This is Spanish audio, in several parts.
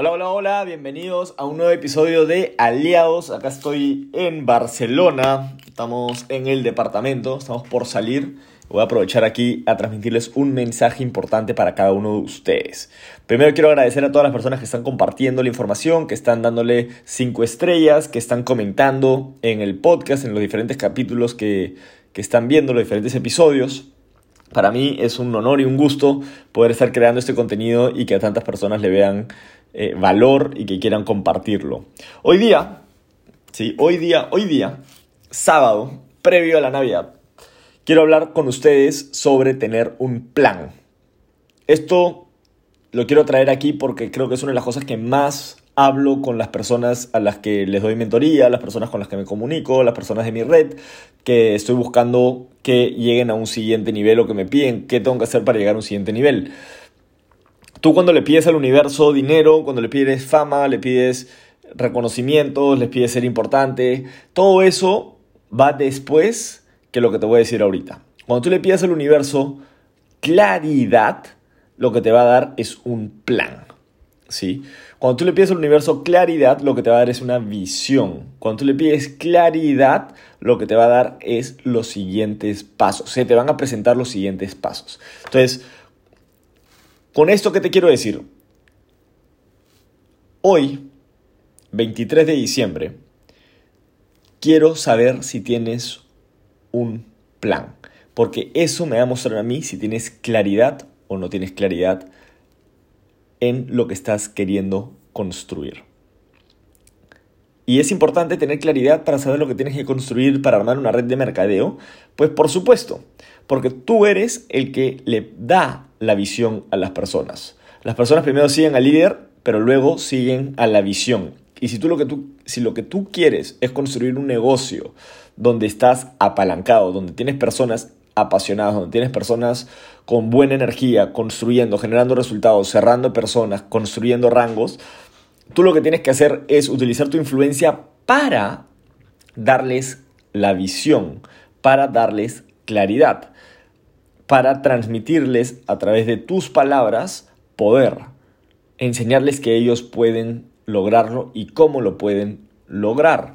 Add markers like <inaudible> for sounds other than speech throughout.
Hola, hola, hola, bienvenidos a un nuevo episodio de Aliados. Acá estoy en Barcelona, estamos en el departamento, estamos por salir. Voy a aprovechar aquí a transmitirles un mensaje importante para cada uno de ustedes. Primero quiero agradecer a todas las personas que están compartiendo la información, que están dándole cinco estrellas, que están comentando en el podcast, en los diferentes capítulos que, que están viendo, los diferentes episodios. Para mí es un honor y un gusto poder estar creando este contenido y que a tantas personas le vean eh, valor y que quieran compartirlo. Hoy día, sí, hoy día, hoy día, sábado, previo a la Navidad, quiero hablar con ustedes sobre tener un plan. Esto lo quiero traer aquí porque creo que es una de las cosas que más hablo con las personas a las que les doy mentoría, las personas con las que me comunico, las personas de mi red, que estoy buscando que lleguen a un siguiente nivel o que me piden qué tengo que hacer para llegar a un siguiente nivel. Tú cuando le pides al universo dinero, cuando le pides fama, le pides reconocimientos, le pides ser importante, todo eso va después que lo que te voy a decir ahorita. Cuando tú le pides al universo claridad, lo que te va a dar es un plan. ¿Sí? Cuando tú le pides al universo claridad, lo que te va a dar es una visión. Cuando tú le pides claridad, lo que te va a dar es los siguientes pasos. Se te van a presentar los siguientes pasos. Entonces, con esto, ¿qué te quiero decir? Hoy, 23 de diciembre, quiero saber si tienes un plan, porque eso me va a mostrar a mí si tienes claridad o no tienes claridad en lo que estás queriendo construir. Y es importante tener claridad para saber lo que tienes que construir para armar una red de mercadeo. Pues por supuesto, porque tú eres el que le da la visión a las personas. Las personas primero siguen al líder, pero luego siguen a la visión. Y si, tú lo que tú, si lo que tú quieres es construir un negocio donde estás apalancado, donde tienes personas apasionadas, donde tienes personas con buena energía, construyendo, generando resultados, cerrando personas, construyendo rangos, tú lo que tienes que hacer es utilizar tu influencia para darles la visión, para darles claridad para transmitirles a través de tus palabras poder, enseñarles que ellos pueden lograrlo y cómo lo pueden lograr.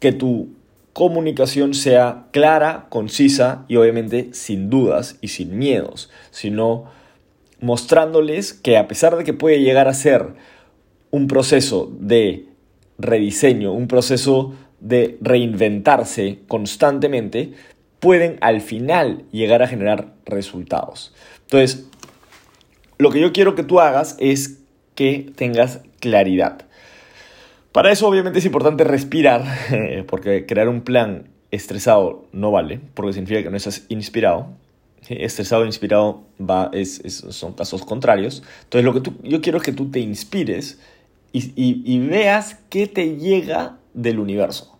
Que tu comunicación sea clara, concisa y obviamente sin dudas y sin miedos, sino mostrándoles que a pesar de que puede llegar a ser un proceso de rediseño, un proceso de reinventarse constantemente, pueden al final llegar a generar resultados. Entonces, lo que yo quiero que tú hagas es que tengas claridad. Para eso obviamente es importante respirar, <laughs> porque crear un plan estresado no vale, porque significa que no estás inspirado. Estresado e inspirado va, es, son casos contrarios. Entonces lo que tú, yo quiero es que tú te inspires y, y veas qué te llega del universo.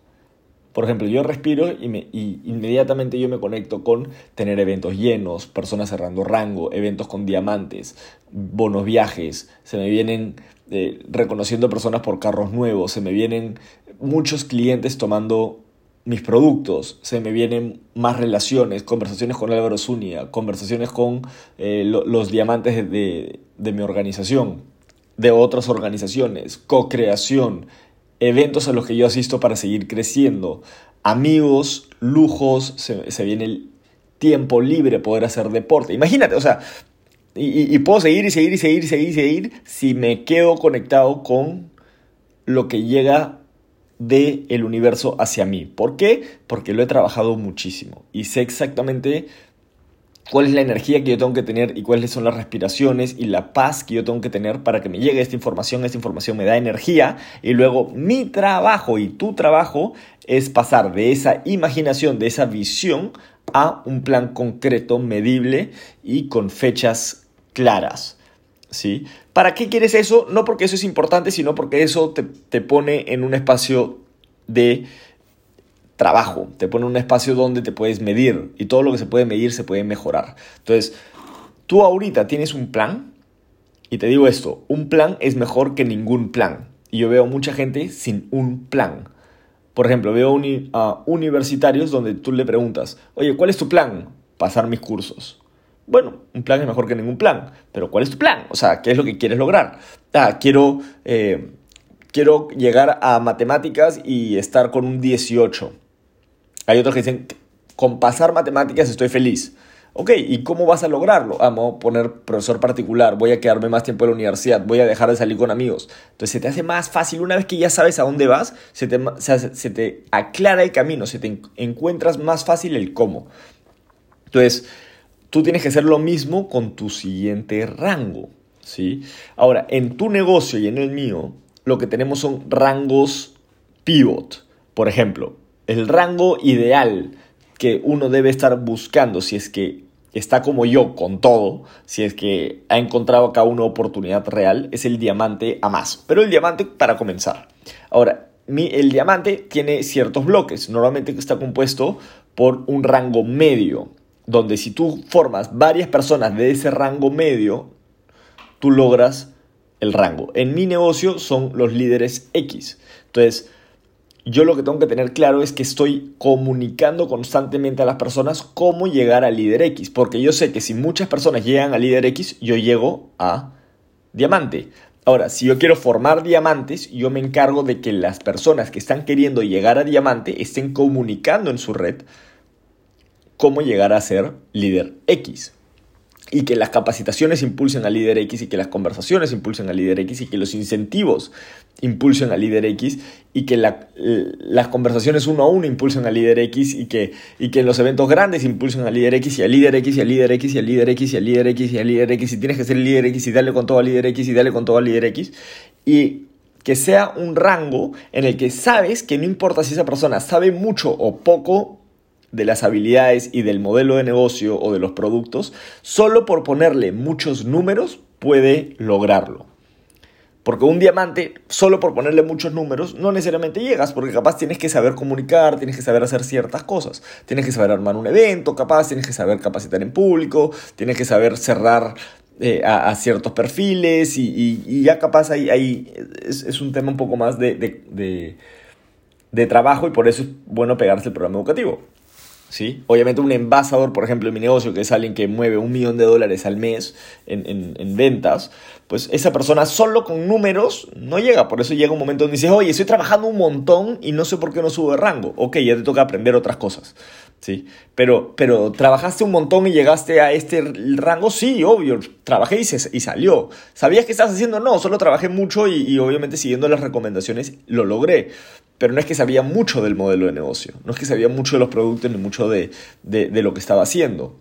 Por ejemplo, yo respiro y, me, inmediatamente yo me conecto con tener eventos llenos, personas cerrando rango, eventos con diamantes, bonos viajes, se me vienen eh, reconociendo personas por carros nuevos, se me vienen muchos clientes tomando mis productos, se me vienen más relaciones, conversaciones con Álvaro Zúñiga, conversaciones con eh, los diamantes de, de mi organización, de otras organizaciones, co-creación, eventos a los que yo asisto para seguir creciendo, amigos, lujos, se, viene el tiempo libre, poder hacer deporte. Imagínate, o sea, y, puedo seguir y seguir y seguir y seguir y seguir si me quedo conectado con lo que llega del el universo hacia mí. ¿Por qué? Porque lo he trabajado muchísimo y sé exactamente cuál es la energía que yo tengo que tener y cuáles son las respiraciones y la paz que yo tengo que tener para que me llegue esta información. Esta información me da energía y luego mi trabajo y tu trabajo es pasar de esa imaginación, de esa visión a un plan concreto, medible y con fechas claras. ¿Sí? ¿Para qué quieres eso? No porque eso es importante, sino porque eso te, te pone en un espacio de trabajo, te pone un espacio donde te puedes medir y todo lo que se puede medir se puede mejorar. Entonces, tú ahorita tienes un plan y te digo esto, un plan es mejor que ningún plan. Y yo veo mucha gente sin un plan. Por ejemplo, veo universitarios donde tú le preguntas, oye, ¿cuál es tu plan? Pasar mis cursos. Bueno, un plan es mejor que ningún plan, pero ¿cuál es tu plan? O sea, ¿qué es lo que quieres lograr? Ah, quiero, eh, quiero llegar a matemáticas y estar con un 18. Hay otros que dicen, con pasar matemáticas estoy feliz. Ok, ¿y cómo vas a lograrlo? Ah, a poner profesor particular, voy a quedarme más tiempo en la universidad, voy a dejar de salir con amigos. Entonces se te hace más fácil, una vez que ya sabes a dónde vas, se te, se te aclara el camino, se te encuentras más fácil el cómo. Entonces, tú tienes que hacer lo mismo con tu siguiente rango. ¿sí? Ahora, en tu negocio y en el mío, lo que tenemos son rangos pivot. Por ejemplo, el rango ideal que uno debe estar buscando si es que está como yo con todo, si es que ha encontrado acá una oportunidad real, es el diamante a más. Pero el diamante para comenzar. Ahora, el diamante tiene ciertos bloques, normalmente está compuesto por un rango medio, donde si tú formas varias personas de ese rango medio, tú logras el rango. En mi negocio son los líderes X. Entonces, yo lo que tengo que tener claro es que estoy comunicando constantemente a las personas cómo llegar al líder X, porque yo sé que si muchas personas llegan al líder X, yo llego a diamante. Ahora, si yo quiero formar diamantes, yo me encargo de que las personas que están queriendo llegar a diamante estén comunicando en su red cómo llegar a ser líder X y que las capacitaciones impulsen al líder X y que las conversaciones impulsen al líder X y que los incentivos impulsen al líder X y que las conversaciones uno a uno impulsen al líder X y que, y que los eventos grandes impulsen al líder X y al líder X y al líder X y al líder X y al líder X y al líder X y tienes que ser el líder X y darle con todo al líder X y darle con todo al líder X y que sea un rango en el que sabes que no importa si esa persona sabe mucho o poco de las habilidades y del modelo de negocio o de los productos, solo por ponerle muchos números puede lograrlo. Porque un diamante, solo por ponerle muchos números, no necesariamente llegas, porque capaz tienes que saber comunicar, tienes que saber hacer ciertas cosas. Tienes que saber armar un evento, capaz, tienes que saber capacitar en público, tienes que saber cerrar eh, a, ciertos perfiles y, ya capaz ahí, ahí es, un tema un poco más de, de, de trabajo y por eso es bueno pegarse el programa educativo. ¿Sí? Obviamente un envasador, por ejemplo, en mi negocio, que es alguien que mueve un millón de dólares al mes en, ventas, pues esa persona solo con números no llega. Por eso llega un momento donde dices, oye, estoy trabajando un montón y no sé por qué no subo de rango. Ok, ya te toca aprender otras cosas. ¿Sí? Pero, pero trabajaste un montón y llegaste a este rango, sí, obvio, trabajé y, y salió. ¿Sabías qué estás haciendo? No, solo trabajé mucho y, y obviamente siguiendo las recomendaciones lo logré pero no es que sabía mucho del modelo de negocio, no es que sabía mucho de los productos ni mucho de, lo que estaba haciendo,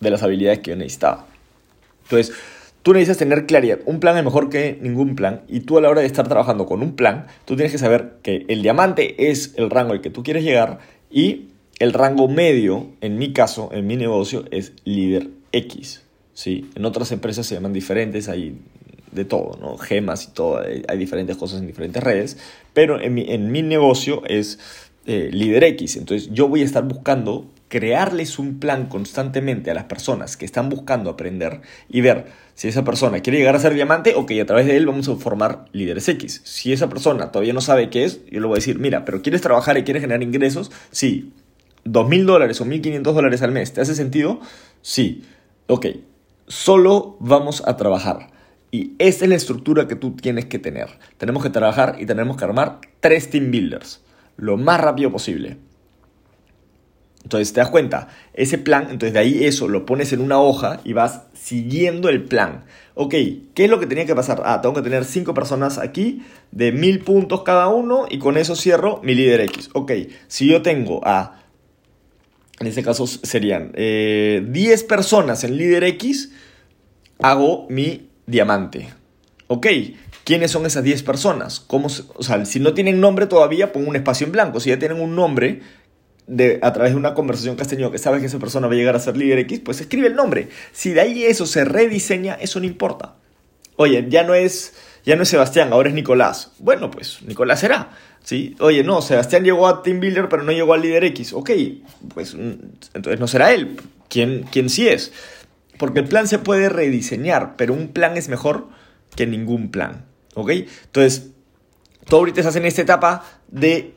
de las habilidades que yo necesitaba. Entonces, tú necesitas tener claridad. Un plan es mejor que ningún plan y tú a la hora de estar trabajando con un plan, tú tienes que saber que el diamante es el rango al que tú quieres llegar y el rango medio, en mi caso, en mi negocio, es líder X. ¿sí? En otras empresas se llaman diferentes, hay de todo, ¿no? Gemas y todo, hay, diferentes cosas en diferentes redes, pero en mi, en mi negocio es eh, líder X, entonces yo voy a estar buscando crearles un plan constantemente a las personas que están buscando aprender y ver si esa persona quiere llegar a ser diamante, ok, a través de él vamos a formar líderes X. Si esa persona todavía no sabe qué es, yo le voy a decir, mira, pero ¿quieres trabajar y quieres generar ingresos? Sí. ¿2 mil dólares o 1.500 dólares al mes? ¿Te hace sentido? Sí. Ok, solo vamos a trabajar y esa es la estructura que tú tienes que tener. Tenemos que trabajar y tenemos que armar tres team builders lo más rápido posible. Entonces te das cuenta, ese plan, entonces de ahí eso lo pones en una hoja y vas siguiendo el plan. Ok, ¿qué es lo que tenía que pasar? Ah, tengo que tener cinco personas aquí de mil puntos cada uno y con eso cierro mi líder X. Ok, si yo tengo a, en este caso serían 10 eh, personas en líder X, hago mi diamante. Ok, ¿quiénes son esas 10 personas? ¿Cómo, o sea, si no tienen nombre todavía, pongo un espacio en blanco. Si ya tienen un nombre de, a través de una conversación que has tenido que sabes que esa persona va a llegar a ser líder X, pues escribe el nombre. Si de ahí eso se rediseña, eso no importa. Oye, ya no es, ya no es Sebastián, ahora es Nicolás. Bueno, pues Nicolás será. ¿sí? Oye, no, Sebastián llegó a Team Builder, pero no llegó al líder X. Ok, pues mm, entonces no será él. ¿Quién, quién sí es? Porque el plan se puede rediseñar, pero un plan es mejor que ningún plan. ¿Ok? Entonces, tú ahorita estás en esta etapa de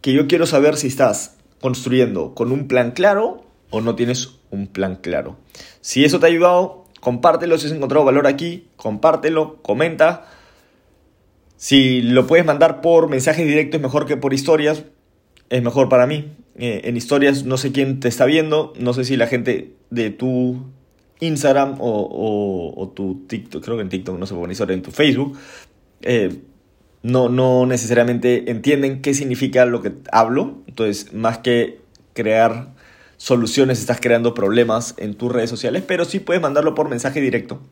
que yo quiero saber si estás construyendo con un plan claro o no tienes un plan claro. Si eso te ha ayudado, compártelo. Si has encontrado valor aquí, compártelo, comenta. Si lo puedes mandar por mensajes directos, mejor que por historias. Es mejor para mí. Eh, en historias no sé quién te está viendo. No sé si la gente de tu Instagram o, tu TikTok, creo que en TikTok no se pone historia, en tu Facebook. Eh, no, no necesariamente entienden qué significa lo que hablo. Entonces, más que crear soluciones, estás creando problemas en tus redes sociales, pero sí puedes mandarlo por mensaje directo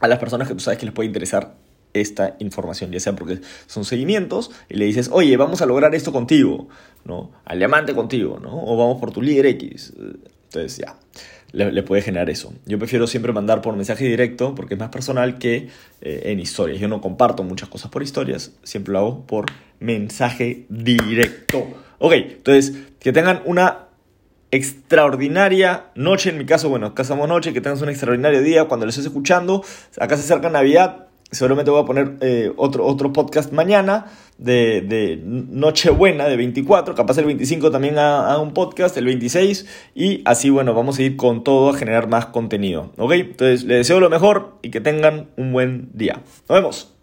a las personas que tú sabes que les puede interesar esta información, ya sea porque son seguimientos y le dices, oye, vamos a lograr esto contigo, ¿no? Al diamante contigo, ¿no? O vamos por tu líder X. Entonces, ya, le, puede generar eso. Yo prefiero siempre mandar por mensaje directo porque es más personal que eh, en historias. Yo no comparto muchas cosas por historias, siempre lo hago por mensaje directo. Ok, entonces, que tengan una extraordinaria noche, en mi caso, bueno, casamos noche, que tengas un extraordinario día cuando lo estés escuchando. Acá se acerca Navidad, seguramente voy a poner eh, otro, otro podcast mañana de, de, Nochebuena de 24, capaz el 25 también haga un podcast, el 26, y así, bueno, vamos a ir con todo a generar más contenido, ¿ok? Entonces, les deseo lo mejor y que tengan un buen día. Nos vemos.